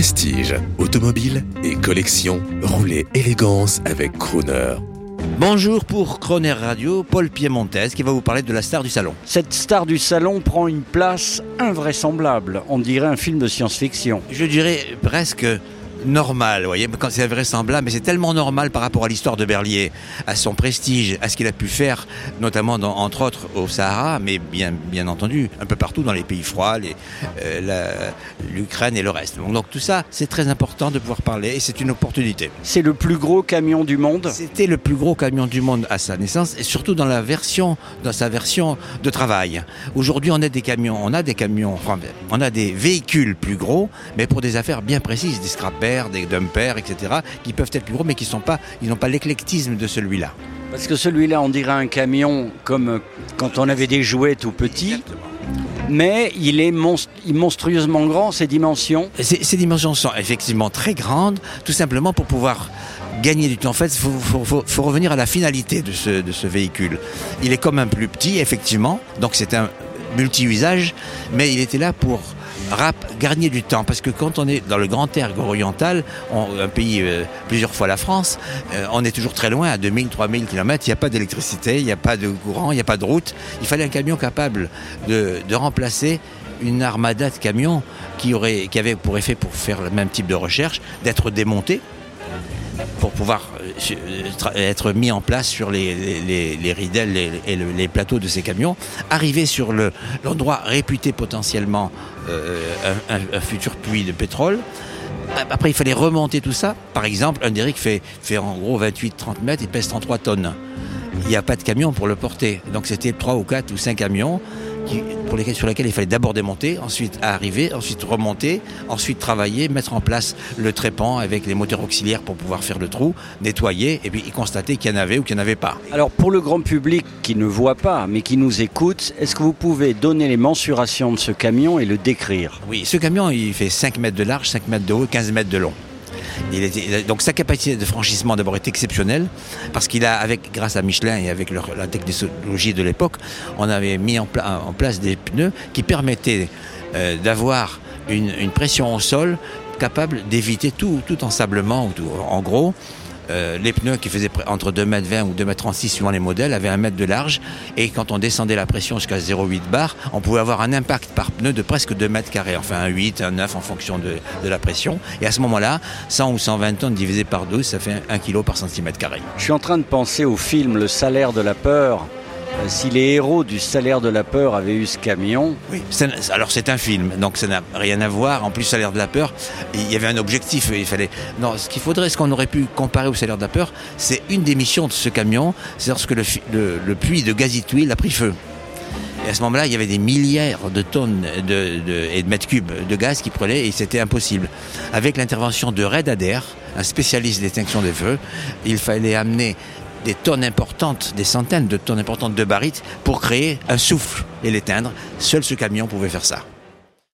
Prestige, automobile et collection, roulez élégance avec Crooner. Bonjour pour Croner Radio, Paul Piemontez qui va vous parler de la star du salon. Cette star du salon prend une place invraisemblable. On dirait un film de science-fiction. Je dirais presque normal, vous voyez, quand c'est vraisemblable, mais c'est tellement normal par rapport à l'histoire de Berlier, à son prestige, à ce qu'il a pu faire, notamment dans, entre autres au Sahara, mais bien, bien entendu, un peu partout dans les pays froids, euh, l'Ukraine et le reste. Donc tout ça, c'est très important de pouvoir parler et c'est une opportunité. C'est le plus gros camion du monde? C'était le plus gros camion du monde à sa naissance et surtout dans la version, dans sa version de travail. Aujourd'hui, on a des camions, on a des camions, on a des véhicules plus gros, mais pour des affaires bien précises, des des dumpers, etc., qui peuvent être plus gros, mais qui sont pas, ils n'ont pas l'éclectisme de celui-là. Parce que celui-là, on dirait un camion comme euh, quand on avait des jouets tout petits. Mais il est monstrueusement grand, ses dimensions. Ces dimensions sont effectivement très grandes, tout simplement pour pouvoir gagner du temps. En fait, il faut, revenir à la finalité de ce, de ce véhicule. Il est comme un plus petit, effectivement, donc c'est un multi-usage, mais il était là pour rap, gagner du temps. Parce que quand on est dans le grand air oriental, un pays euh, plusieurs fois la France, euh, on est toujours très loin, à 2000, 3000 km, il n'y a pas d'électricité, il n'y a pas de courant, il n'y a pas de route. Il fallait un camion capable de, de remplacer une armada de camions qui, aurait, qui avait pour effet, pour faire le même type de recherche, d'être démonté pour pouvoir euh, être mis en place sur les, les, ridelles et les, plateaux de ces camions, arriver sur l'endroit réputé potentiellement euh, un, futur puits de pétrole. Après, il fallait remonter tout ça. Par exemple, un derrick fait, fait en gros 28-30 mètres et pèse 33 tonnes. Il n'y a pas de camion pour le porter. Donc c'était 3 ou 4 ou 5 camions pour lesquels, sur lesquels il fallait d'abord démonter, ensuite arriver, ensuite remonter, ensuite travailler, mettre en place le trépan avec les moteurs auxiliaires pour pouvoir faire le trou, nettoyer et puis constater qu'il y en avait ou qu'il n'y en avait pas. Alors pour le grand public qui ne voit pas mais qui nous écoute, est-ce que vous pouvez donner les mensurations de ce camion et le décrire? Oui, ce camion il fait 5 mètres de large, 5 mètres de haut, 15 mètres de long donc sa capacité de franchissement d'abord est exceptionnelle parce qu'il a, avec, grâce à Michelin et avec la technologie de l'époque, on avait mis en, place des pneus qui permettaient euh, d'avoir une, pression au sol capable d'éviter tout, tout ensablement. En gros, euh, les pneus qui faisaient entre 2m20 ou 2m36 suivant les modèles avaient un mètre de large et quand on descendait la pression jusqu'à 0,8 bar, on pouvait avoir un impact par pneu de presque 2 mètres carrés, enfin un 8, un 9 en fonction de, la pression. Et à ce moment-là, 100 ou 120 tonnes divisé par 12, ça fait 1 kg par centimètre carré. Je suis en train de penser au film Le salaire de la peur si les héros du salaire de la peur avaient eu ce camion. Oui, alors c'est un film, donc ça n'a rien à voir. En plus, salaire de la peur, il y avait un objectif. Il fallait. Non, ce qu'il faudrait, ce qu'on aurait pu comparer au salaire de la peur, c'est une des missions de ce camion, c'est lorsque le, puits de gazituil a pris feu. Et à ce moment-là, il y avait des milliards de tonnes de, et de mètres cubes de gaz qui prenaient et c'était impossible. Avec l'intervention de Red Adair, un spécialiste d'extinction des feux, il fallait amener des tonnes importantes, des centaines de tonnes importantes de barytes pour créer un souffle et l'éteindre. Seul ce camion pouvait faire ça.